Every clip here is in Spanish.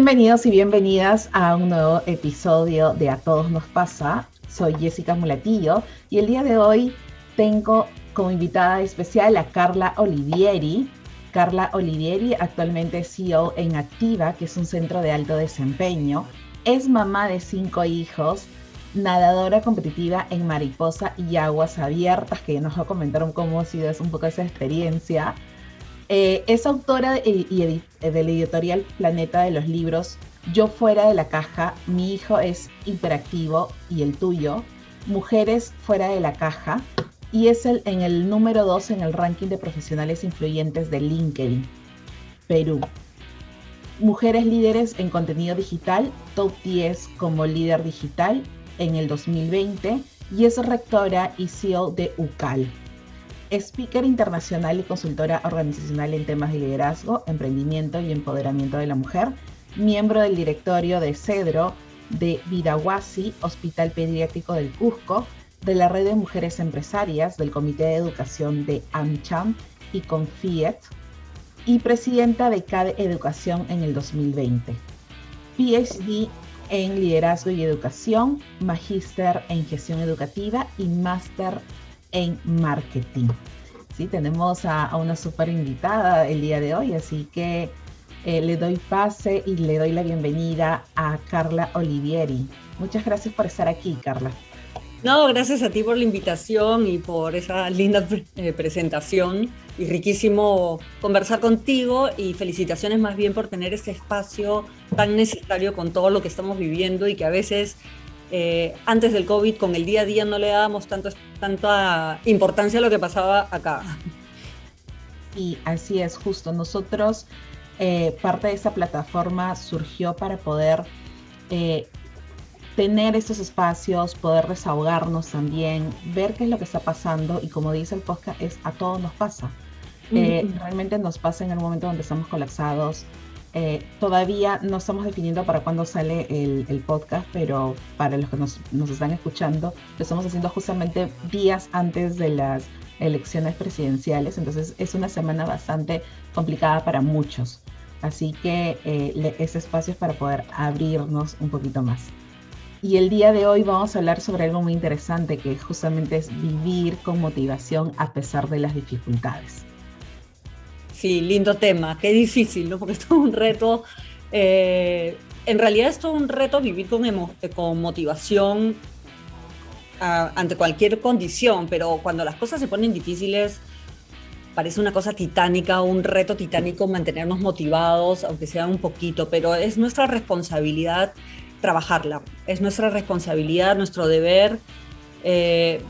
Bienvenidos y bienvenidas a un nuevo episodio de A Todos Nos Pasa. Soy Jessica Mulatillo y el día de hoy tengo como invitada especial a Carla Olivieri. Carla Olivieri actualmente CEO en Activa, que es un centro de alto desempeño. Es mamá de cinco hijos, nadadora competitiva en mariposa y aguas abiertas, que ya nos comentaron cómo ha sido un poco esa experiencia. Eh, es autora de, y del editorial Planeta de los libros Yo fuera de la caja, mi hijo es hiperactivo y el tuyo, Mujeres fuera de la caja, y es el, en el número 2 en el ranking de profesionales influyentes de LinkedIn, Perú. Mujeres líderes en contenido digital, top 10 como líder digital en el 2020 y es rectora y CEO de UCAL. Speaker internacional y consultora organizacional en temas de liderazgo, emprendimiento y empoderamiento de la mujer, miembro del directorio de CEDRO de Vidahuasi, Hospital Pediátrico del Cusco, de la Red de Mujeres Empresarias, del Comité de Educación de AmCham y Confiet, y presidenta de CADE Educación en el 2020. PhD en Liderazgo y Educación, Magíster en Gestión Educativa y Máster en Marketing. Sí, tenemos a, una super invitada el día de hoy, así que eh, le doy pase y le doy la bienvenida a Carla Olivieri. Muchas gracias por estar aquí, Carla. No, gracias a ti por la invitación y por esa linda eh, presentación y riquísimo conversar contigo y felicitaciones más bien por tener este espacio tan necesario con todo lo que estamos viviendo y que a veces eh, antes del COVID con el día a día no le dábamos tanto, tanta importancia a lo que pasaba acá. Y así es, justo. Nosotros, eh, parte de esa plataforma surgió para poder tener estos espacios, poder desahogarnos también, ver qué es lo que está pasando y como dice el podcast, es a todos nos pasa. Eh, realmente nos pasa en el momento donde estamos colapsados. Eh, todavía no estamos definiendo para cuándo sale el, podcast, pero para los que nos, están escuchando, lo estamos haciendo justamente días antes de las elecciones presidenciales, entonces es una semana bastante complicada para muchos. Así que eh, ese espacio es para poder abrirnos un poquito más. Y el día de hoy vamos a hablar sobre algo muy interesante que justamente es vivir con motivación a pesar de las dificultades. Sí, lindo tema, qué difícil, ¿no? Porque es todo un reto. Eh, en realidad es todo un reto vivir con, con motivación ante cualquier condición, pero cuando las cosas se ponen difíciles, parece una cosa titánica, un reto titánico mantenernos motivados, aunque sea un poquito, pero es nuestra responsabilidad trabajarla. Es nuestra responsabilidad, nuestro deber eh,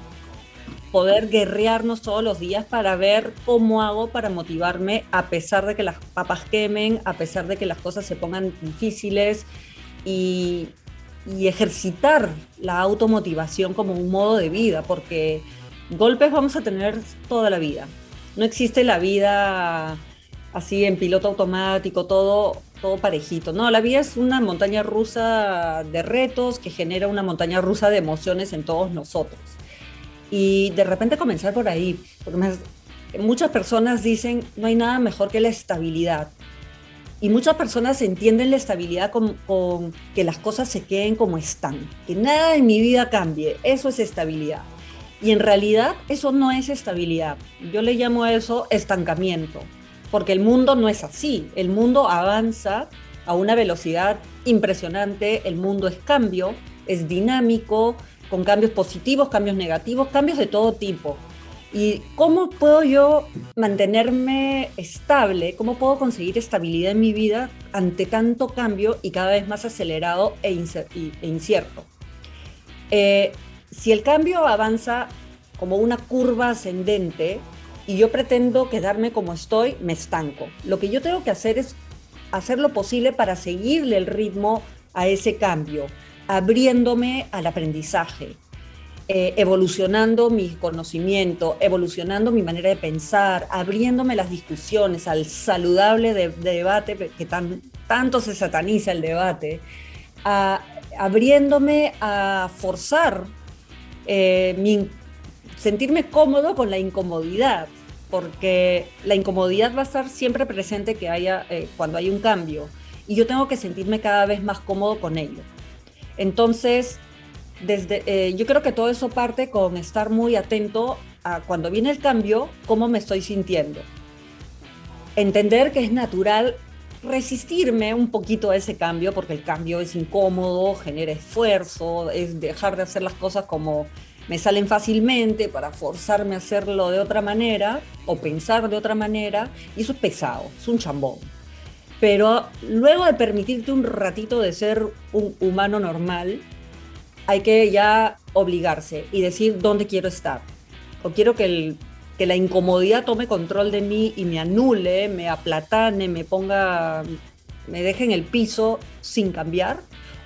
poder guerrearnos todos los días para ver cómo hago para motivarme a pesar de que las papas quemen, a pesar de que las cosas se pongan difíciles y, y ejercitar la automotivación como un modo de vida, porque golpes vamos a tener toda la vida. No existe la vida así en piloto automático, todo todo parejito. No, la vida es una montaña rusa de retos que genera una montaña rusa de emociones en todos nosotros. Y de repente comenzar por ahí, porque muchas personas dicen, no hay nada mejor que la estabilidad. Y muchas personas entienden la estabilidad con, con que las cosas se queden como están, que nada en mi vida cambie, eso es estabilidad. Y en realidad eso no es estabilidad. Yo le llamo a eso estancamiento porque el mundo no es así. El mundo avanza a una velocidad impresionante, el mundo es cambio, es dinámico, con cambios positivos, cambios negativos, cambios de todo tipo. ¿Y cómo puedo yo mantenerme estable? ¿Cómo puedo conseguir estabilidad en mi vida ante tanto cambio y cada vez más acelerado e, e incierto? Eh, si el cambio avanza como una curva ascendente, y yo pretendo quedarme como estoy, me estanco. Lo que yo tengo que hacer es hacer lo posible para seguirle el ritmo a ese cambio, abriéndome al aprendizaje, eh, evolucionando mi conocimiento, evolucionando mi manera de pensar, abriéndome las discusiones al saludable debate, que tan, tanto se sataniza el debate, abriéndome a forzar eh, sentirme cómodo con la incomodidad, porque la incomodidad va a estar siempre presente que haya, eh, cuando hay un cambio. y yo tengo que sentirme cada vez más cómodo con ello. Entonces, desde, eh, yo creo que todo eso parte con estar muy atento a cuando viene el cambio, cómo me estoy sintiendo. Entender que es natural resistirme un poquito a ese cambio, porque el cambio es incómodo, genera esfuerzo, es dejar de hacer las cosas como me salen fácilmente para forzarme a hacerlo de otra manera o pensar de otra manera, y eso es pesado, es un chambón. Pero luego de permitirte un ratito de ser un humano normal, hay que ya obligarse y decir dónde quiero estar. O quiero que, que la incomodidad tome control de mí y me anule, me aplatane, me ponga, me deje en el piso sin cambiar.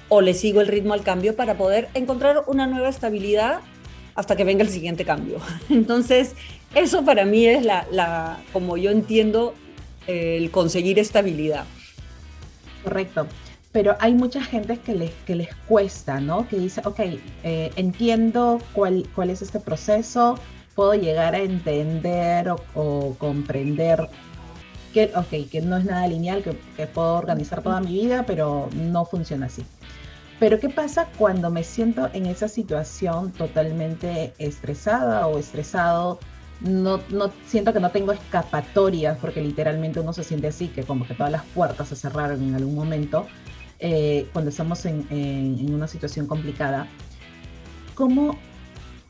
O le sigo el ritmo al cambio para poder encontrar una nueva estabilidad hasta que venga el siguiente cambio. Entonces, eso para mí es la como yo entiendo el conseguir estabilidad. Correcto. Pero hay mucha gente que les, que les cuesta, ¿no? Que dice, ok, eh, entiendo cuál, cuál es este proceso, puedo llegar a entender o, comprender que, okay, que no es nada lineal, que, que puedo organizar toda mi vida, pero no funciona así. Pero ¿qué pasa cuando me siento en esa situación totalmente estresada o estresado? No, no siento que no tengo escapatorias porque literalmente uno se siente así, que como que todas las puertas se cerraron en algún momento eh, cuando estamos en, en, una situación complicada. ¿Cómo,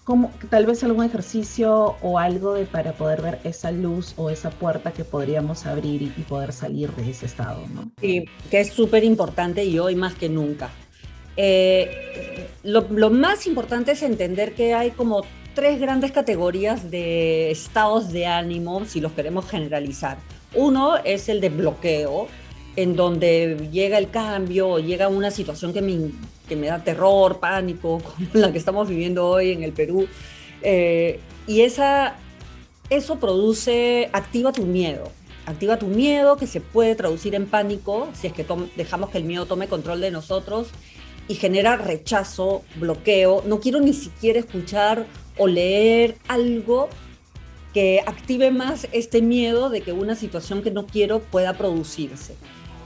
cómo, tal vez algún ejercicio o algo de, para poder ver esa luz o esa puerta que podríamos abrir y, y poder salir de ese estado? ¿no? Sí, que es súper importante y hoy más que nunca eh, lo, más importante es entender que hay como tres grandes categorías de estados de ánimo, si los queremos generalizar. Uno es el de bloqueo, en donde llega el cambio llega una situación que me, que me da terror, pánico, como la que estamos viviendo hoy en el Perú. Eh, y esa, eso produce, activa tu miedo. Activa tu miedo que se puede traducir en pánico si es que dejamos que el miedo tome control de nosotros y genera rechazo, bloqueo. No quiero ni siquiera escuchar o leer algo que active más este miedo de que una situación que no quiero pueda producirse.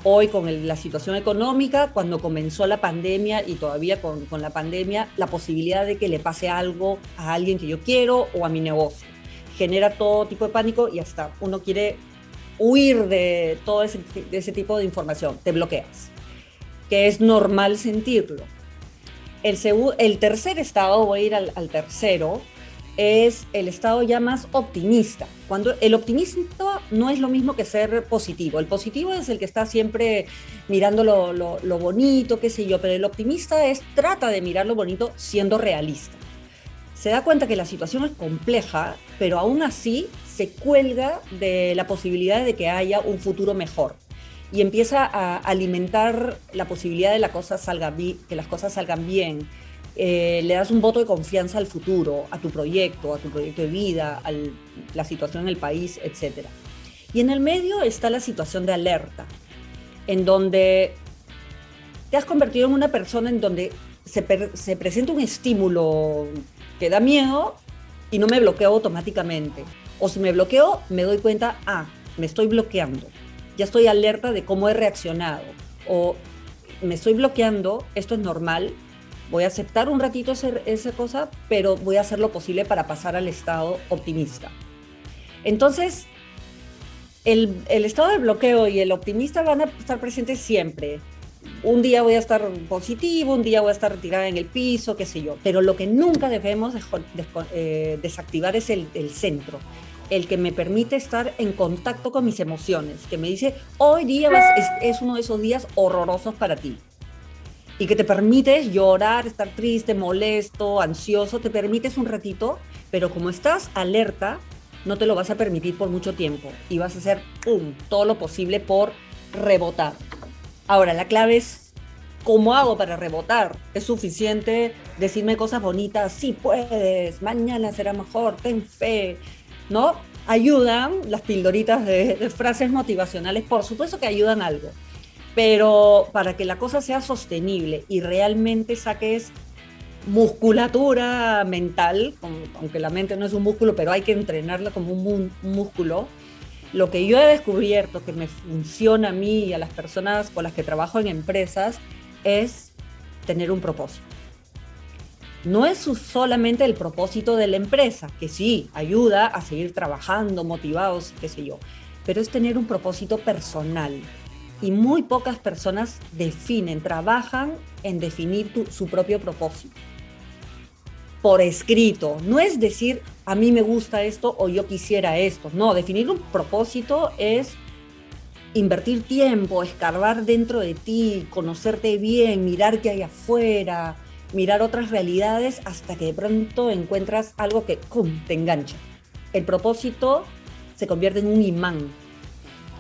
Hoy con la situación económica, cuando comenzó la pandemia y todavía con, la pandemia, la posibilidad de que le pase algo a alguien que yo quiero o a mi negocio. Genera todo tipo de pánico y hasta uno quiere huir de todo ese, ese tipo de información. Te bloqueas que es normal sentirlo. El, tercer estado, voy a ir al, tercero, es el estado ya más optimista. Cuando el optimismo no es lo mismo que ser positivo. El positivo es el que está siempre mirando lo, lo, bonito, qué sé yo, pero el optimista es trata de mirar lo bonito siendo realista. Se da cuenta que la situación es compleja, pero aún así se cuelga de la posibilidad de que haya un futuro mejor y empieza a alimentar la posibilidad de la cosa salga que las cosas salgan bien. Eh, le das un voto de confianza al futuro, a tu proyecto, a tu proyecto de vida, a la situación en el país, etc. Y en el medio está la situación de alerta, en donde te has convertido en una persona en donde se, se presenta un estímulo que da miedo y no me bloqueo automáticamente. O si me bloqueo, me doy cuenta, ah, me estoy bloqueando ya estoy alerta de cómo he reaccionado o me estoy bloqueando, esto es normal, voy a aceptar un ratito esa cosa, pero voy a hacer lo posible para pasar al estado optimista. Entonces, el, el, estado de bloqueo y el optimista van a estar presentes siempre. Un día voy a estar positivo, un día voy a estar retirada en el piso, qué sé yo. Pero lo que nunca debemos eh, desactivar es el, el centro, el que me permite estar en contacto con mis emociones, que me dice, hoy día es, uno de esos días horrorosos para ti. Y que te permites llorar, estar triste, molesto, ansioso, te permites un ratito, pero como estás alerta, no te lo vas a permitir por mucho tiempo y vas a hacer todo lo posible por rebotar. Ahora, la clave es ¿cómo hago para rebotar? ¿Es suficiente decirme cosas bonitas? Sí puedes, mañana será mejor, ten fe, ¿no? Ayudan las pildoritas de, frases motivacionales, por supuesto que ayudan algo, pero para que la cosa sea sostenible y realmente saques musculatura mental, aunque la mente no es un músculo, pero hay que entrenarla como un, músculo, lo que yo he descubierto que me funciona a mí y a las personas con las que trabajo en empresas es tener un propósito. No es solamente el propósito de la empresa, que sí, ayuda a seguir trabajando, motivados, qué sé yo, pero es tener un propósito personal. Y muy pocas personas definen, trabajan en definir su propio propósito por escrito. No es decir, a mí me gusta esto o yo quisiera esto. No, definir un propósito es invertir tiempo, escarbar dentro de ti, conocerte bien, mirar qué hay afuera, mirar otras realidades hasta que de pronto encuentras algo que te engancha. El propósito se convierte en un imán.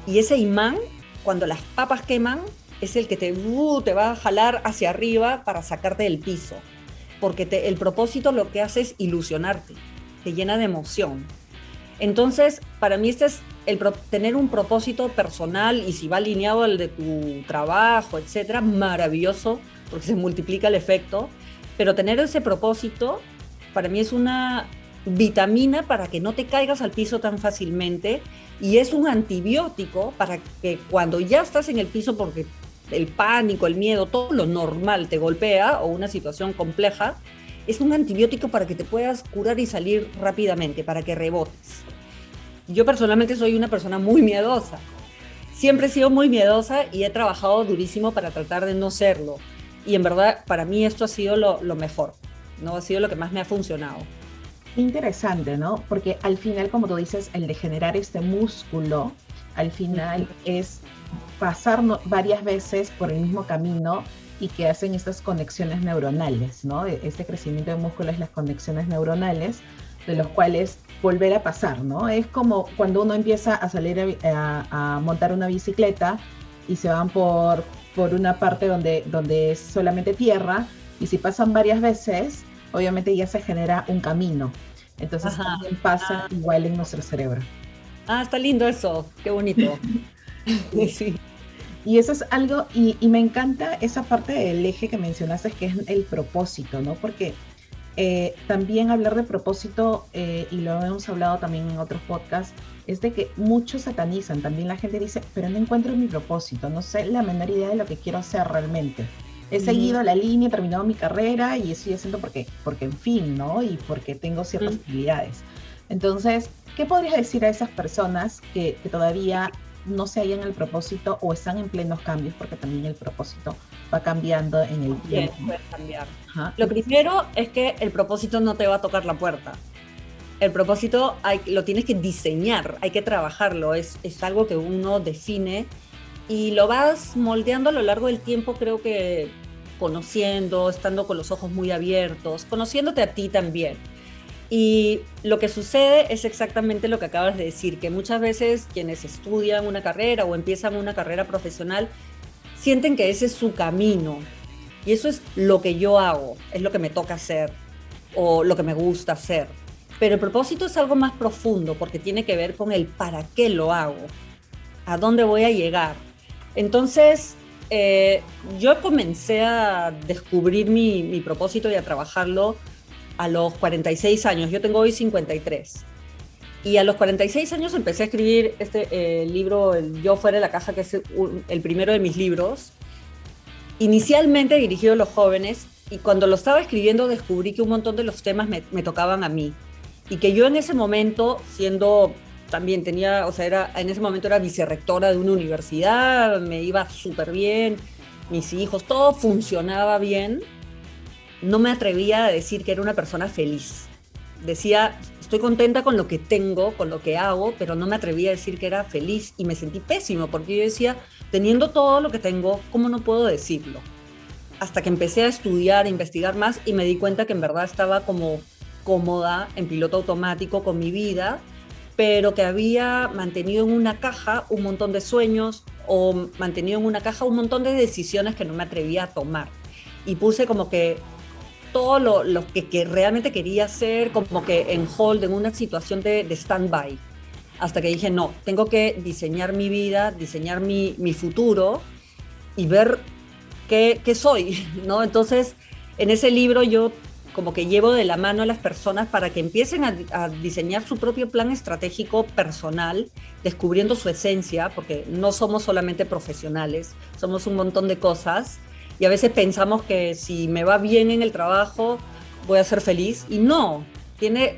Y ese imán, cuando las papas queman, es el que te, uh, te va a jalar hacia arriba para sacarte del piso porque el propósito lo que hace es ilusionarte, te llena de emoción. Entonces, para mí este es el tener un propósito personal y si va alineado al de tu trabajo, etcétera, maravilloso, porque se multiplica el efecto, pero tener ese propósito para mí es una vitamina para que no te caigas al piso tan fácilmente y es un antibiótico para que cuando ya estás en el piso porque el pánico, el miedo, todo lo normal te golpea o una situación compleja, es un antibiótico para que te puedas curar y salir rápidamente, para que rebotes. Yo personalmente soy una persona muy miedosa. Siempre he sido muy miedosa y he trabajado durísimo para tratar de no serlo. Y en verdad, para mí esto ha sido lo, mejor, ¿no? Ha sido lo que más me ha funcionado. Interesante, ¿no? Porque al final, como tú dices, el de generar este músculo, al final es pasar varias veces por el mismo camino y que hacen estas conexiones neuronales, ¿no? E, este crecimiento de músculo es las conexiones neuronales, de los cuales volver a pasar, ¿no? Es como cuando uno empieza a salir a, montar una bicicleta y se van por, por una parte donde, donde es solamente tierra, y si pasan varias veces, obviamente ya se genera un camino. Entonces también pasa ah. igual en nuestro cerebro. Ah, está lindo eso, qué bonito. sí. Y eso es algo, y, me encanta esa parte del eje que mencionaste, que es el propósito, ¿no? Porque eh, también hablar de propósito, eh, y lo hemos hablado también en otros podcasts, es de que muchos satanizan. También la gente dice, pero no encuentro mi propósito, no sé la menor idea de lo que quiero hacer realmente. He seguido la línea, he terminado mi carrera y estoy haciendo porque, porque en fin, ¿no? Y porque tengo ciertas habilidades. Entonces, ¿qué podrías decir a esas personas que, que todavía no se hallan el propósito o están en plenos cambios, porque también el propósito va cambiando en el tiempo. puede cambiar. Lo primero es que el propósito no te va a tocar la puerta. El propósito lo tienes que diseñar, hay que trabajarlo, es, es algo que uno define y lo vas moldeando a lo largo del tiempo, creo que conociendo, estando con los ojos muy abiertos, conociéndote a ti también y lo que sucede es exactamente lo que acabas de decir, que muchas veces quienes estudian una carrera o empiezan una carrera profesional sienten que ese es su camino. Y eso es lo que yo hago, es lo que me toca hacer o lo que me gusta hacer. Pero el propósito es algo más profundo porque tiene que ver con el para qué lo hago, a dónde voy a llegar. Entonces, eh, yo comencé a descubrir mi, mi propósito y a trabajarlo a los 46 años, yo tengo hoy 53. Y a los 46 años empecé a escribir este eh, libro, el Yo fuera de la caja, que es el, primero de mis libros. Inicialmente dirigido a los jóvenes y cuando lo estaba escribiendo descubrí que un montón de los temas me, me tocaban a mí. Y que yo en ese momento, siendo también tenía, o sea, era, en ese momento era vicerrectora de una universidad, me iba súper bien, mis hijos, todo funcionaba bien no me atrevía a decir que era una persona feliz. Decía, estoy contenta con lo que tengo, con lo que hago, pero no me atrevía a decir que era feliz y me sentí pésimo porque yo decía, teniendo todo lo que tengo, ¿cómo no puedo decirlo? Hasta que empecé a estudiar, a investigar más y me di cuenta que en verdad estaba como cómoda en piloto automático con mi vida, pero que había mantenido en una caja un montón de sueños o mantenido en una caja un montón de decisiones que no me atrevía a tomar. Y puse como que todo lo, que, realmente quería hacer como que en hold, en una situación de, de stand-by. Hasta que dije, no, tengo que diseñar mi vida, diseñar mi, futuro y ver qué, soy, ¿no? Entonces, en ese libro yo como que llevo de la mano a las personas para que empiecen a, diseñar su propio plan estratégico personal, descubriendo su esencia, porque no somos solamente profesionales, somos un montón de cosas. Y a veces pensamos que si me va bien en el trabajo voy a ser feliz. Y no, tiene,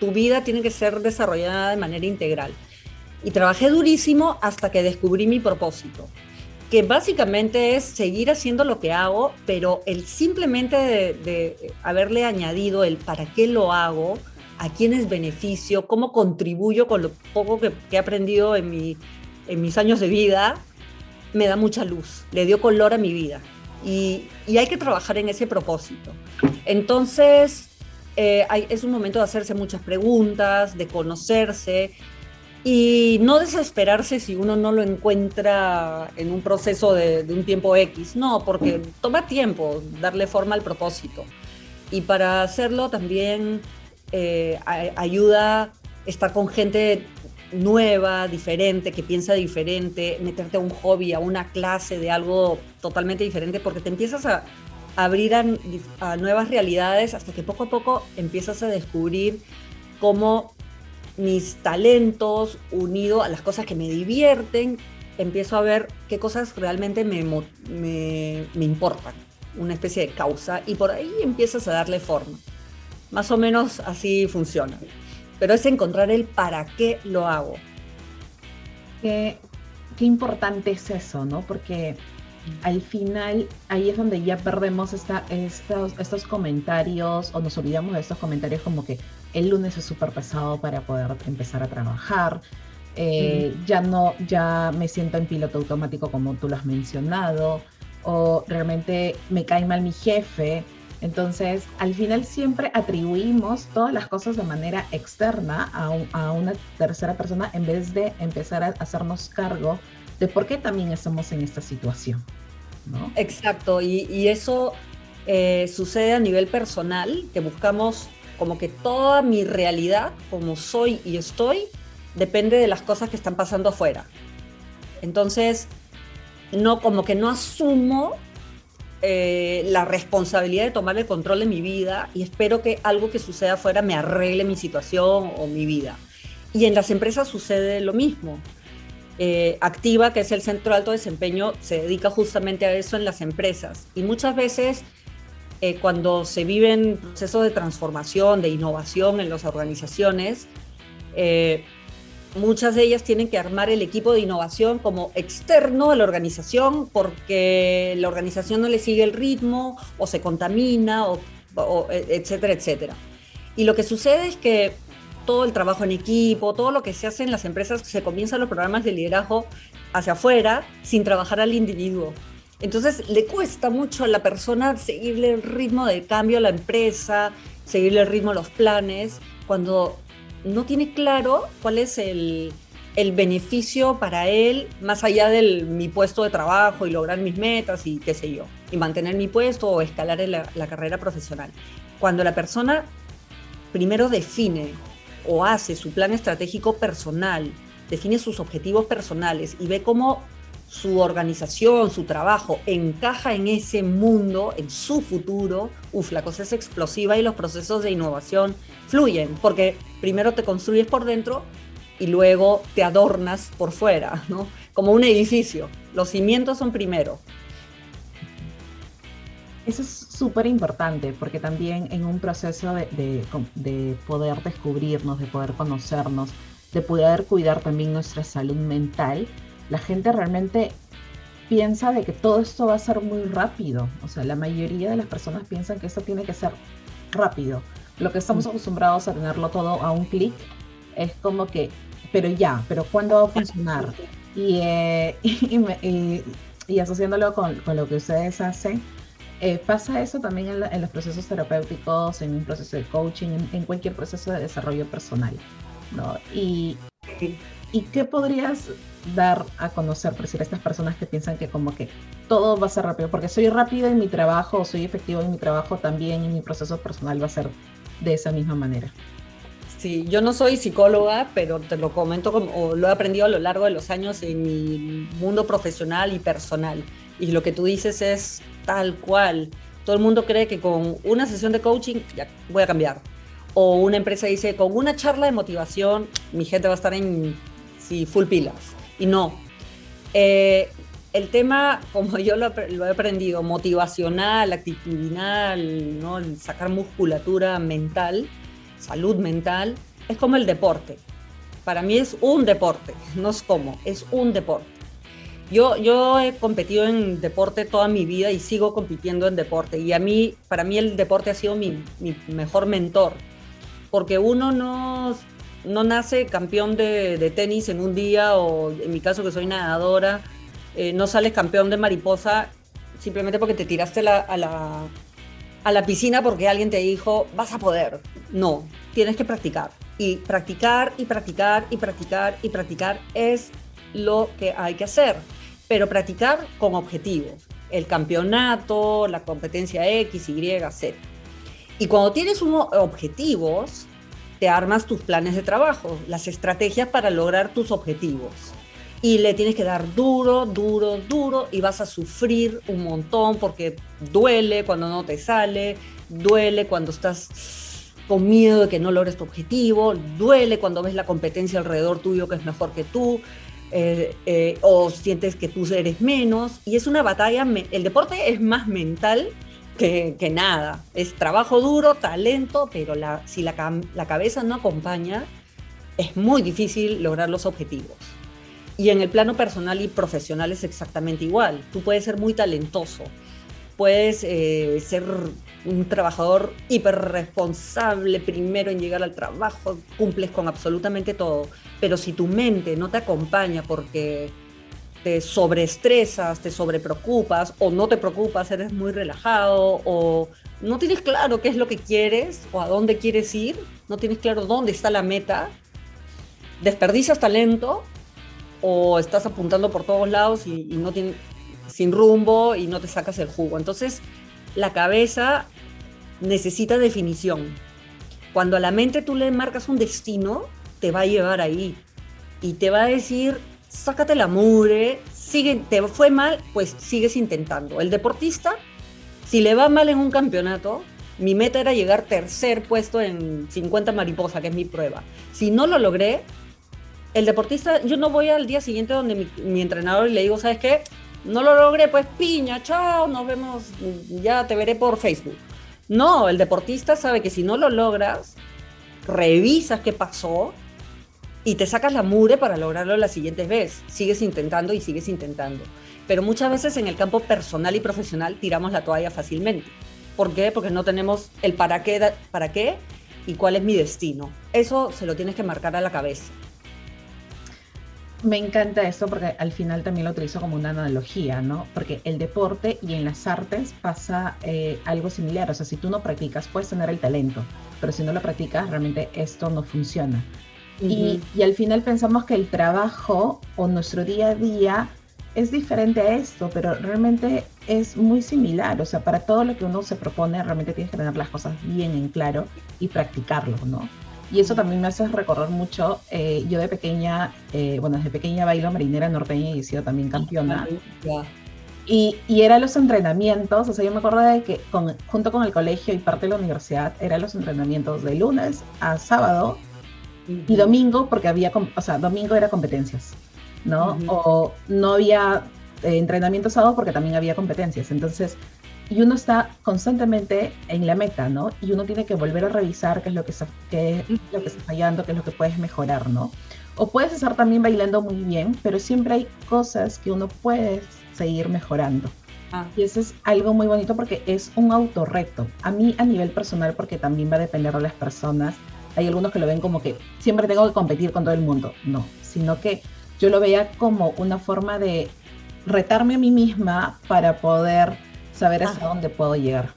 tu vida tiene que ser desarrollada de manera integral. Y trabajé durísimo hasta que descubrí mi propósito que básicamente es seguir haciendo lo que hago, pero el simplemente de, haberle añadido el para qué lo hago, a quién es beneficio, cómo contribuyo con lo poco que, he aprendido en, mi, en mis años de vida, me da mucha luz, le dio color a mi vida. Y, hay que trabajar en ese propósito. Entonces, eh, es un momento de hacerse muchas preguntas, de conocerse, y no desesperarse si uno no lo encuentra en un proceso de, un tiempo X, no, porque toma tiempo darle forma al propósito. Y para hacerlo también eh, ayuda estar con gente nueva, diferente, que piensa diferente, meterte a un hobby, a una clase de algo totalmente diferente, porque te empiezas a, abrir a, a nuevas realidades hasta que poco a poco empiezas a descubrir cómo mis talentos unido a las cosas que me divierten, empiezo a ver qué cosas realmente me, me, me importan, una especie de causa, y por ahí empiezas a darle forma. Más o menos así funciona. Pero es encontrar el para qué lo hago. Qué, qué importante es eso, ¿no? Porque al final ahí es donde ya perdemos esta, estos, estos comentarios o nos olvidamos de estos comentarios como que el lunes es súper pesado para poder empezar a trabajar. Eh, ya no, ya me siento en piloto automático como tú lo has mencionado, o realmente me cae mal mi jefe. Entonces, al final siempre atribuimos todas las cosas de manera externa a, a una tercera persona en vez de empezar a hacernos cargo por qué también estamos en esta situación. Exacto, y, eso eh, sucede a nivel personal, que buscamos como que toda mi realidad, como soy y estoy, depende de las cosas que están pasando afuera. Entonces, no, como que no asumo eh, la responsabilidad de tomar el control de mi vida y espero que algo que suceda afuera me arregle mi situación o mi vida. Y en las empresas sucede lo mismo. Eh, activa, que es el Centro de Alto Desempeño, se dedica justamente a eso en las empresas. Y muchas veces eh, cuando se viven procesos de transformación, de innovación en las organizaciones, eh, muchas de ellas tienen que armar el equipo de innovación como externo a la organización porque la organización no le sigue el ritmo o se contamina, o, etcétera, etcétera. Y lo que sucede es que todo el trabajo en equipo, todo lo que se hace en las empresas, se comienzan los programas de liderazgo hacia afuera sin trabajar al individuo. Entonces le cuesta mucho a la persona seguirle el ritmo del cambio a la empresa, seguirle el ritmo a los planes, cuando no tiene claro cuál es el, beneficio para él más allá de mi puesto de trabajo y lograr mis metas y qué sé yo, y mantener mi puesto o escalar en la carrera profesional. Cuando la persona primero define o hace su plan estratégico personal, define sus objetivos personales y ve cómo su organización, su trabajo encaja en ese mundo, en su futuro, uf, la cosa es explosiva y los procesos de innovación fluyen, porque primero te construyes por dentro y luego te adornas por fuera, ¿no? Como un edificio. Los cimientos son primero. Eso es súper importante porque también en un proceso de, poder descubrirnos, de poder conocernos, de poder cuidar también nuestra salud mental, la gente realmente piensa de que todo esto va a ser muy rápido. O sea, la mayoría de las personas piensan que esto tiene que ser rápido. Lo que estamos acostumbrados a tenerlo todo a un clic es como que, pero ya, pero ¿cuándo va a funcionar? Y, eh, y, asociándolo con, con lo que ustedes hacen, eh, pasa eso también en, los procesos terapéuticos, en un proceso de coaching, en, cualquier proceso de desarrollo personal. ¿no? Y, y, qué podrías dar a conocer, por decir, a estas personas que piensan que como que todo va a ser rápido? Porque soy rápido en mi trabajo, soy efectivo en mi trabajo, también en mi proceso personal va a ser de esa misma manera. Sí, yo no soy psicóloga, pero te lo comento como lo he aprendido a lo largo de los años en mi mundo profesional y personal. Y lo que tú dices es tal cual. Todo el mundo cree que con una sesión de coaching ya voy a cambiar. O una empresa dice, con una charla de motivación, mi gente va a estar en full pilas. Y no. Eh, el tema, como yo lo, he aprendido, motivacional, actitudinal, ¿no? sacar musculatura mental, salud mental, es como el deporte. Para mí es un deporte, no es como, es un deporte. Yo, he competido en deporte toda mi vida y sigo compitiendo en deporte. Y a mí, para mí el deporte ha sido mi, mi mejor mentor. Porque uno no, no nace campeón de, de, tenis en un día o en mi caso que soy nadadora, eh, no sales campeón de mariposa simplemente porque te tiraste a, la, a la piscina porque alguien te dijo, vas a poder. No, tienes que practicar. Y practicar y practicar y practicar y practicar es lo que hay que hacer. Pero practicar con objetivos. El campeonato, la competencia X, Y, Z. Y cuando tienes unos objetivos, te armas tus planes de trabajo, las estrategias para lograr tus objetivos y le tienes que dar duro, duro, duro y vas a sufrir un montón porque duele cuando no te sale, duele cuando estás con miedo de que no logres tu objetivo, duele cuando ves la competencia alrededor tuyo que es mejor que tú. Eh, eh, o sientes que tú eres menos y es una batalla, el deporte es más mental que, que nada, es trabajo duro, talento, pero la, si la, la cabeza no acompaña, es muy difícil lograr los objetivos. Y en el plano personal y profesional es exactamente igual. Tú puedes ser muy talentoso, puedes eh, ser un trabajador hiper responsable primero en llegar al trabajo, cumples con absolutamente todo, pero si tu mente no te acompaña porque te sobreestresas, te sobrepreocupas o no te preocupas, eres muy relajado o no tienes claro qué es lo que quieres o a dónde quieres ir, no tienes claro dónde está la meta, desperdicias talento o estás apuntando por todos lados y, no tienes sin rumbo y no te sacas el jugo. Entonces, la cabeza necesita definición. Cuando a la mente tú le marcas un destino, te va a llevar ahí y te va a decir, sácate la mure, sigue, te fue mal, pues sigues intentando. El deportista, si le va mal en un campeonato, mi meta era llegar tercer puesto en 50 mariposa, que es mi prueba. Si no lo logré, el deportista, yo no voy al día siguiente donde mi, entrenador le digo, ¿sabes qué? No lo logré, pues piña, chao, nos vemos, ya te veré por Facebook. No, el deportista sabe que si no lo logras, revisas qué pasó y te sacas la mure para lograrlo la siguiente vez. Sigues intentando y sigues intentando. Pero muchas veces en el campo personal y profesional tiramos la toalla fácilmente. ¿Por qué? Porque no tenemos el para qué, para qué y cuál es mi destino. Eso se lo tienes que marcar a la cabeza. Me encanta esto porque al final también lo utilizo como una analogía, ¿no? Porque el deporte y en las artes pasa eh, algo similar. O sea, si tú no practicas, puedes tener el talento, pero si no lo practicas, realmente esto no funciona. y, y, al final pensamos que el trabajo o nuestro día a día es diferente a esto, pero realmente es muy similar. O sea, para todo lo que uno se propone, realmente tienes que tener las cosas bien en claro y practicarlo, ¿no? Y eso también me hace recordar mucho. Eh, yo de pequeña, eh, bueno, desde pequeña bailo marinera norteña y he sido también campeona. Y, y eran los entrenamientos, o sea, yo me acuerdo de que con, junto con el colegio y parte de la universidad, eran los entrenamientos de lunes a sábado y domingo, porque había, o sea, domingo era competencias, ¿no? O no había eh, entrenamiento sábado porque también había competencias. Entonces, y uno está constantemente en la meta, ¿no? Y uno tiene que volver a revisar qué es lo que está, qué es lo que está fallando, qué es lo que puedes mejorar, ¿no? O puedes estar también bailando muy bien, pero siempre hay cosas que uno puede seguir mejorando. Ah. Y eso es algo muy bonito porque es un autorreto. A mí a nivel personal, porque también va a depender de las personas, hay algunos que lo ven como que siempre tengo que competir con todo el mundo. No, sino que yo lo veía como una forma de retarme a mí misma para poder saber hasta dónde puedo llegar.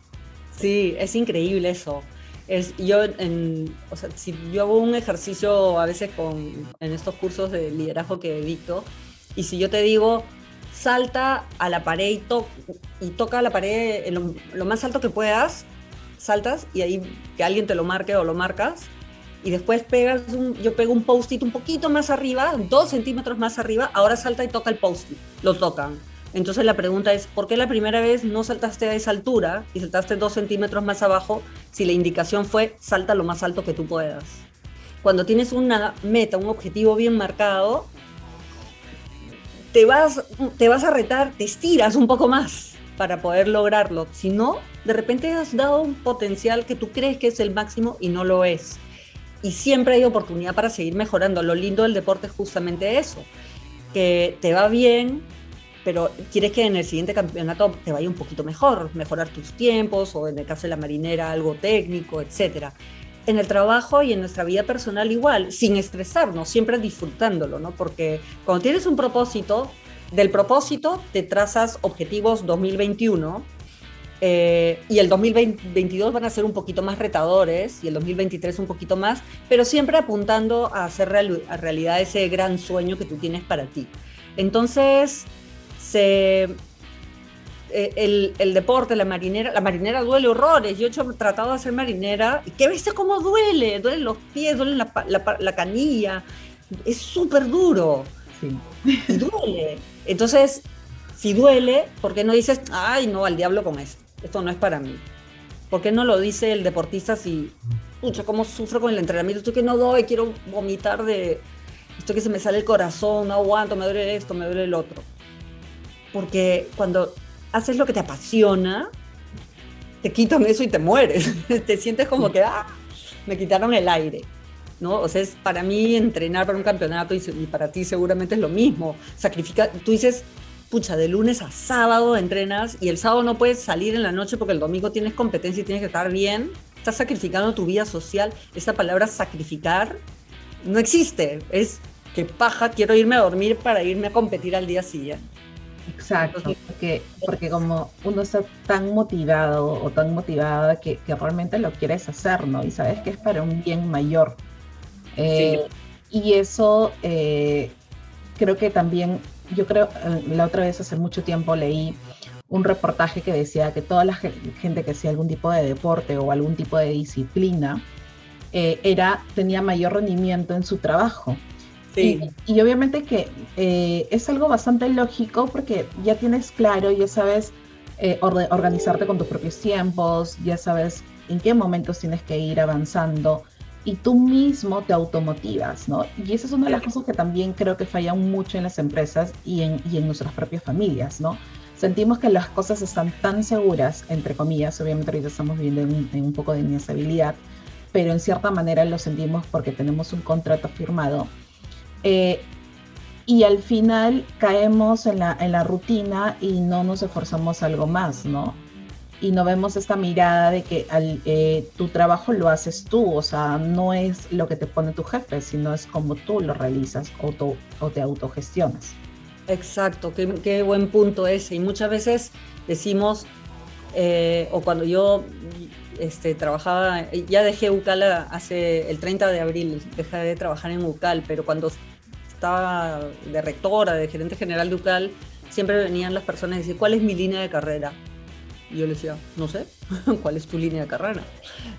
Sí, es increíble eso. Es, yo, en, o sea, si yo hago un ejercicio a veces con, en estos cursos de liderazgo que dicto, y si yo te digo, salta a la pared y, y toca la pared lo, lo, más alto que puedas, saltas y ahí que alguien te lo marque o lo marcas, y después pegas un, yo pego un post-it un poquito más arriba, dos centímetros más arriba, ahora salta y toca el post-it, lo tocan Entonces la pregunta es, ¿por qué la primera vez no saltaste a esa altura y saltaste dos centímetros más abajo si la indicación fue salta lo más alto que tú puedas? Cuando tienes una meta, un objetivo bien marcado, te vas, te vas a retar, te estiras un poco más para poder lograrlo. Si no, de repente has dado un potencial que tú crees que es el máximo y no lo es. Y siempre hay oportunidad para seguir mejorando. Lo lindo del deporte es justamente eso, que te va bien, pero quieres que en el siguiente campeonato te vaya un poquito mejor, mejorar tus tiempos o en el caso de la marinera algo técnico, etcétera. En el trabajo y en nuestra vida personal igual, sin estresarnos, siempre disfrutándolo, ¿no? Porque cuando tienes un propósito, del propósito te trazas objetivos 2021 eh, y el 2022 van a ser un poquito más retadores y el 2023 un poquito más, pero siempre apuntando a hacer a realidad ese gran sueño que tú tienes para ti. Entonces, eh, el, deporte, la marinera, la marinera duele horrores. Yo he tratado de hacer marinera y que viste cómo duele, duelen los pies, duele la, canilla, es súper duro. Y duele. Entonces, si duele, ¿por qué no dices, ay, no, al diablo con esto? Esto no es para mí. ¿Por qué no lo dice el deportista si, pucha, cómo sufro con el entrenamiento? Estoy que no doy, quiero vomitar de esto que se me sale el corazón, no aguanto, me duele esto, me duele el otro porque cuando haces lo que te apasiona, te quitan eso y te mueres. te sientes como que, ah, me quitaron el aire. ¿no? O sea, es para mí entrenar para un campeonato y, para ti seguramente es lo mismo. Sacrifica, tú dices, pucha, de lunes a sábado entrenas y el sábado no puedes salir en la noche porque el domingo tienes competencia y tienes que estar bien. Estás sacrificando tu vida social. Esa palabra sacrificar no existe. Es que paja, quiero irme a dormir para irme a competir al día siguiente. Exacto, porque, porque como uno está tan motivado o tan motivada que, realmente lo quieres hacer, ¿no? Y sabes que es para un bien mayor. Eh, y eso eh, creo que también, yo creo, eh, la otra vez hace mucho tiempo leí un reportaje que decía que toda la gente que hacía algún tipo de deporte o algún tipo de disciplina era, tenía mayor rendimiento en su trabajo. Y, obviamente que eh, es algo bastante lógico porque ya tienes claro, ya sabes eh, organizarte con tus propios tiempos, ya sabes en qué momentos tienes que ir avanzando y tú mismo te automotivas, ¿no? Y esa es una de las cosas que también creo que fallan mucho en las empresas y en, y en nuestras propias familias, ¿no? Sentimos que las cosas están tan seguras, entre comillas, obviamente ahorita estamos viviendo en, un poco de inestabilidad, pero en cierta manera lo sentimos porque tenemos un contrato firmado eh, y al final caemos en la, en la rutina y no nos esforzamos algo más, ¿no? Y no vemos esta mirada de que eh, tu trabajo lo haces tú, o sea, no es lo que te pone tu jefe, sino es como tú lo realizas o, o te autogestionas. Exacto, qué, qué, buen punto ese. Y muchas veces decimos, eh, o cuando yo este, trabajaba, ya dejé UCAL hace el 30 de abril, dejé de trabajar en UCAL, pero cuando estaba de rectora, de gerente general de UCAL, siempre venían las personas y decían, ¿cuál es mi línea de carrera? Y yo les decía, no sé, ¿cuál es tu línea de carrera?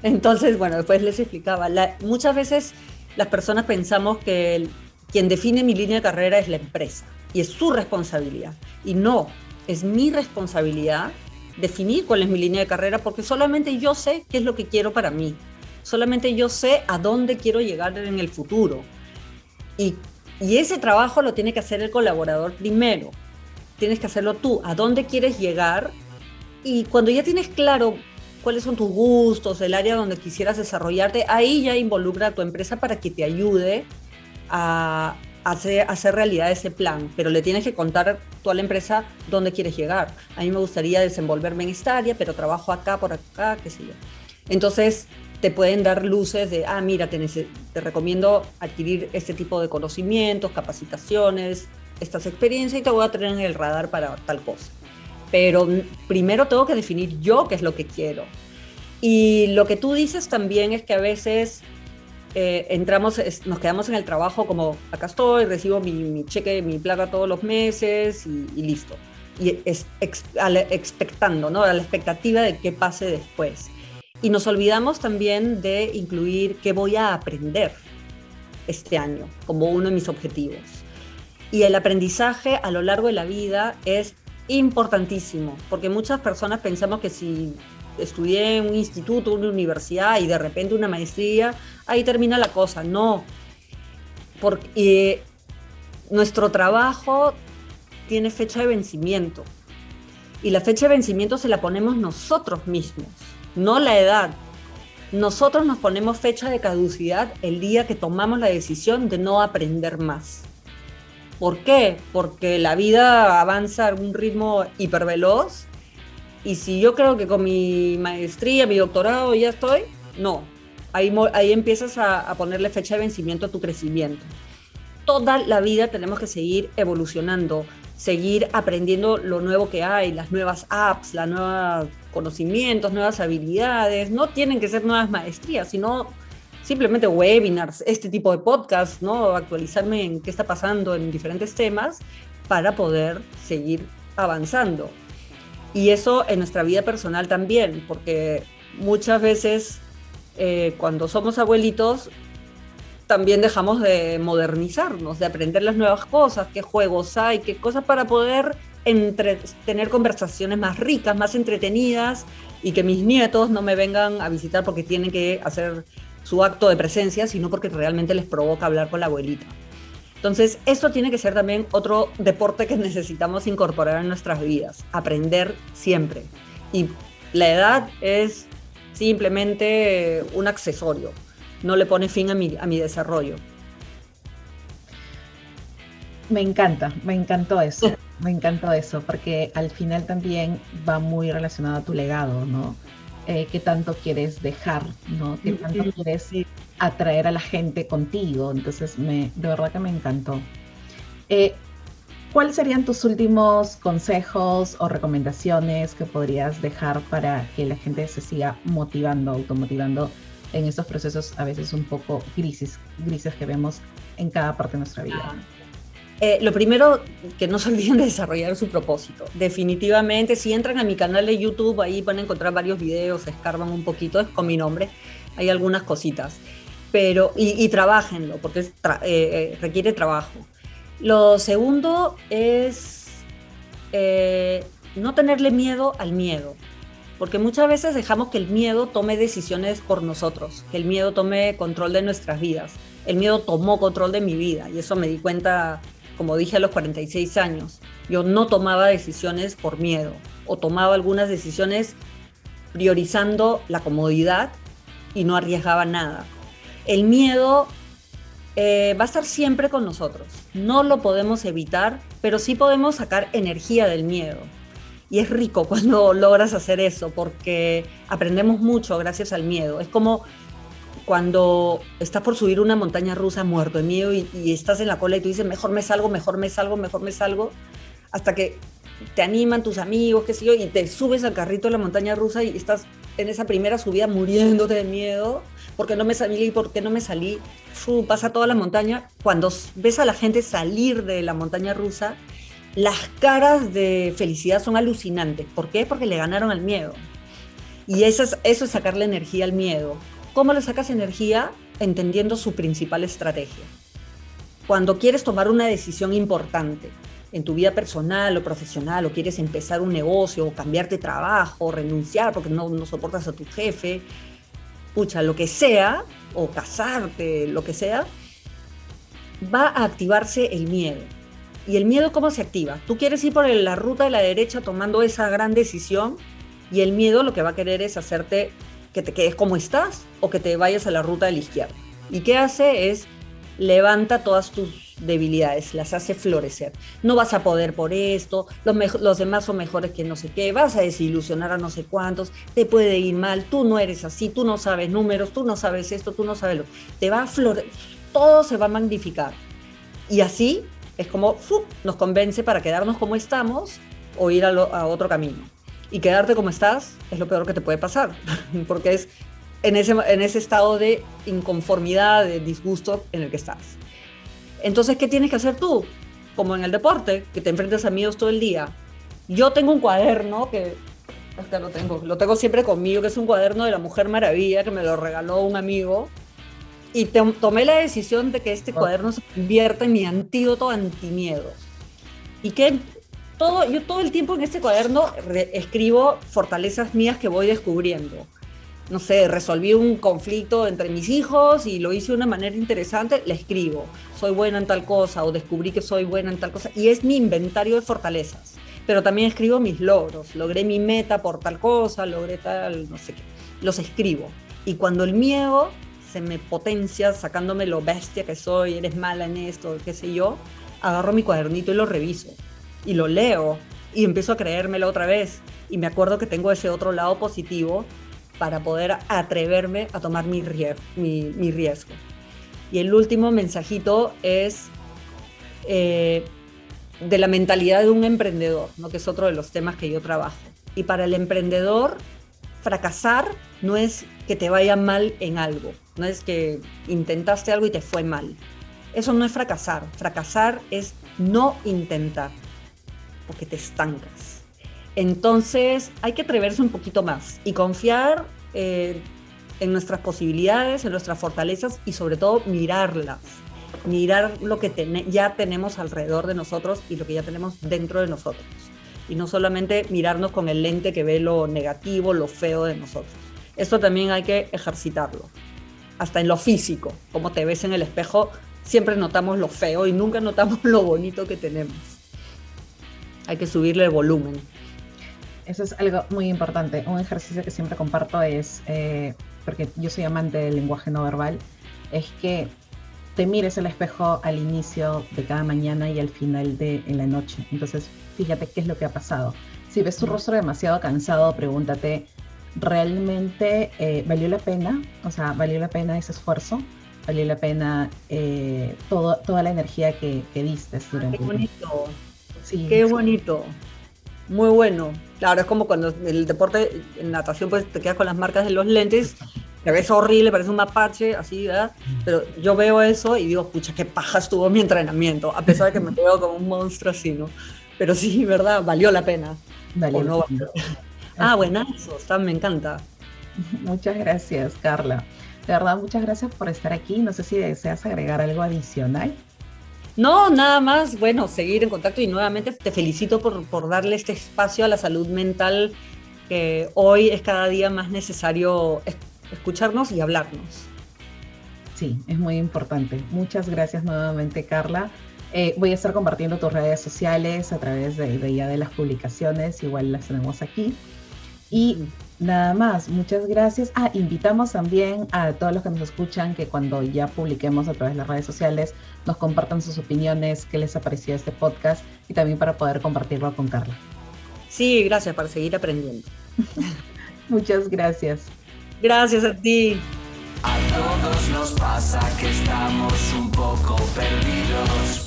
Entonces, bueno, después les explicaba. muchas veces las personas pensamos que quien define mi línea de carrera es la empresa y es su responsabilidad. Y no, es mi responsabilidad definir cuál es mi línea de carrera porque solamente yo sé qué es lo que quiero para mí. Solamente yo sé a dónde quiero llegar en el futuro. Y y ese trabajo lo tiene que hacer el colaborador primero. Tienes que hacerlo tú, a dónde quieres llegar. Y cuando ya tienes claro cuáles son tus gustos, el área donde quisieras desarrollarte, ahí ya involucra a tu empresa para que te ayude a hacer, hacer realidad ese plan. Pero le tienes que contar tú a la empresa dónde quieres llegar. A mí me gustaría desenvolverme en esta área, pero trabajo acá, por acá, qué sé yo. Entonces, te pueden dar luces de, ah, mira, te, te recomiendo adquirir este tipo de conocimientos, capacitaciones, estas experiencias y te voy a tener en el radar para tal cosa. Pero primero tengo que definir yo qué es lo que quiero. Y lo que tú dices también es que a veces eh, entramos, nos quedamos en el trabajo como, acá estoy, recibo mi, cheque, mi plata todos los meses y, listo. Y es, expectando, ¿no? A la expectativa de qué pase después. Y nos olvidamos también de incluir qué voy a aprender este año como uno de mis objetivos. Y el aprendizaje a lo largo de la vida es importantísimo, porque muchas personas pensamos que si estudié en un instituto, una universidad y de repente una maestría, ahí termina la cosa. No, porque nuestro trabajo tiene fecha de vencimiento y la fecha de vencimiento se la ponemos nosotros mismos, no la edad. Nosotros nos ponemos fecha de caducidad el día que tomamos la decisión de no aprender más. ¿Por qué? Porque la vida avanza a un ritmo hiperveloz y si yo creo que con mi maestría, mi doctorado ya estoy, no. Ahí, ahí empiezas a, a ponerle fecha de vencimiento a tu crecimiento. Toda la vida tenemos que seguir evolucionando, seguir aprendiendo lo nuevo que hay, las nuevas apps, los nuevos conocimientos, nuevas habilidades. No tienen que ser nuevas maestrías, sino simplemente webinars, este tipo de podcasts, ¿no? Actualizarme en qué está pasando en diferentes temas para poder seguir avanzando. Y eso en nuestra vida personal también, porque muchas veces eh, cuando somos abuelitos también dejamos de modernizarnos, de aprender las nuevas cosas, qué juegos hay, qué cosas para poder tener conversaciones más ricas, más entretenidas y que mis nietos no me vengan a visitar porque tienen que hacer su acto de presencia, sino porque realmente les provoca hablar con la abuelita. Entonces, esto tiene que ser también otro deporte que necesitamos incorporar en nuestras vidas, aprender siempre. Y la edad es simplemente un accesorio, no le pone fin a mi, a mi desarrollo. Me encanta, me encantó eso, me encantó eso, porque al final también va muy relacionado a tu legado, ¿no? Eh, qué tanto quieres dejar, ¿no? Qué tanto quieres atraer a la gente contigo. Entonces, me, de verdad que me encantó. Eh, ¿Cuáles serían tus últimos consejos o recomendaciones que podrías dejar para que la gente se siga motivando, automotivando en estos procesos a veces un poco grises, grises que vemos en cada parte de nuestra vida? Eh, lo primero, que no se olviden de desarrollar su propósito. Definitivamente, si entran a mi canal de YouTube, ahí van a encontrar varios videos, escarban un poquito, es con mi nombre, hay algunas cositas. Pero, y, y trabajenlo, porque eh, eh, requiere trabajo. Lo segundo es no tenerle miedo al miedo, porque muchas veces dejamos que el miedo tome decisiones por nosotros, que el miedo tome control de nuestras vidas. El miedo tomó control de mi vida y eso me di cuenta como dije a los 46 años, yo no tomaba decisiones por miedo o tomaba algunas decisiones priorizando la comodidad y no arriesgaba nada. El miedo eh, va a estar siempre con nosotros, no lo podemos evitar, pero sí podemos sacar energía del miedo. Y es rico cuando logras hacer eso porque aprendemos mucho gracias al miedo. Es como cuando estás por subir una montaña rusa muerto de miedo y, estás en la cola y tú dices, mejor me salgo, mejor me salgo, mejor me salgo, hasta que te animan tus amigos, qué sé yo, y te subes al carrito de la montaña rusa y estás en esa primera subida muriéndote de miedo, porque no me salí, porque no me salí, pasa toda la montaña. Cuando ves a la gente salir de la montaña rusa, las caras de felicidad son alucinantes. ¿Por qué? Porque le ganaron al miedo. Y eso es, eso es sacarle energía al miedo. ¿Cómo le sacas energía? Entendiendo su principal estrategia. Cuando quieres tomar una decisión importante en tu vida personal o profesional, o quieres empezar un negocio, o cambiarte de trabajo, o renunciar porque no, no soportas a tu jefe, pucha, lo que sea, o casarte, lo que sea, va a activarse el miedo. ¿Y el miedo cómo se activa? Tú quieres ir por la ruta de la derecha tomando esa gran decisión y el miedo lo que va a querer es hacerte que te quedes como estás o que te vayas a la ruta de la izquierda. ¿Y qué hace? Es levanta todas tus debilidades, las hace florecer. No vas a poder por esto, los, los, demás son mejores que no sé qué, vas a desilusionar a no sé cuántos, te puede ir mal, tú no eres así, tú no sabes números, tú no sabes esto, tú no sabes lo. Te va a florecer, todo se va a magnificar. Y así es como nos convence para quedarnos como estamos o ir a otro camino y quedarte como estás es lo peor que te puede pasar, porque es en ese, en ese estado de inconformidad, de disgusto en el que estás. Entonces, ¿qué tienes que hacer tú? Como en el deporte, que te enfrentas a amigos todo el día. Yo tengo un cuaderno que hasta lo tengo, lo tengo siempre conmigo, que es un cuaderno de la Mujer Maravilla que me lo regaló un amigo. Y tomé la decisión de que este cuaderno se convierta en mi antídoto antimiedo. ¿Y qué todo, yo todo el tiempo en este cuaderno escribo fortalezas mías que voy descubriendo. No sé, resolví un conflicto entre mis hijos y lo hice de una manera interesante, le escribo. Soy buena en tal cosa o descubrí que soy buena en tal cosa. Y es mi inventario de fortalezas. Pero también escribo mis logros. Logré mi meta por tal cosa, logré tal, no sé qué. Los escribo. Y cuando el miedo se me potencia sacándome lo bestia que soy, eres mala en esto, qué sé yo, agarro mi cuadernito y lo reviso y lo leo y empiezo a creérmelo otra vez y me acuerdo que tengo ese otro lado positivo para poder atreverme a tomar mi, mi, riesgo. Y el último mensajito es eh, de la mentalidad de un emprendedor, ¿no? que es otro de los temas que yo trabajo. Y para el emprendedor, fracasar no es que te vaya mal en algo, no es que intentaste algo y te fue mal. Eso no es fracasar. Fracasar es no intentar, porque te estancas. Entonces hay que atreverse un poquito más y confiar eh, en nuestras posibilidades, en nuestras fortalezas y sobre todo mirarlas. Mirar lo que ya tenemos alrededor de nosotros y lo que ya tenemos dentro de nosotros. Y no solamente mirarnos con el lente que ve lo negativo, lo feo de nosotros. Esto también hay que ejercitarlo. Hasta en lo físico, como te ves en el espejo, siempre notamos lo feo y nunca notamos lo bonito que tenemos. Hay que subirle el volumen. Eso es algo muy importante. Un ejercicio que siempre comparto es, eh, porque yo soy amante del lenguaje no verbal, es que te mires el espejo al inicio de cada mañana y al final de en la noche. Entonces, fíjate qué es lo que ha pasado. Si ves tu rostro demasiado cansado, pregúntate, ¿realmente eh, valió la pena? O sea, ¿valió la pena ese esfuerzo? ¿Valió la pena eh, todo, toda la energía que, que diste durante Qué bonito. Sí, Qué bonito. Muy bueno. Claro, es como cuando el deporte, en natación, pues te quedas con las marcas de los lentes, te ves horrible, parece un mapache, así, ¿verdad? Pero yo veo eso y digo, pucha, qué paja estuvo mi entrenamiento, a pesar de que me veo como un monstruo así, ¿no? Pero sí, ¿verdad? Valió la pena. Valió no Ah, buenazo, me encanta. Muchas gracias, Carla. De verdad, muchas gracias por estar aquí. No sé si deseas agregar algo adicional. No, nada más, bueno, seguir en contacto y nuevamente te felicito por, darle este espacio a la salud mental que hoy es cada día más necesario escucharnos y hablarnos. Sí, es muy importante. Muchas gracias nuevamente, Carla. Eh, voy a estar compartiendo tus redes sociales a través de, de, ya de las publicaciones, igual las tenemos aquí. Y Nada más, muchas gracias. Ah, invitamos también a todos los que nos escuchan que cuando ya publiquemos a través de las redes sociales nos compartan sus opiniones, qué les ha parecido este podcast y también para poder compartirlo con Carla. Sí, gracias para seguir aprendiendo. muchas gracias. Gracias a ti. A todos nos pasa que estamos un poco perdidos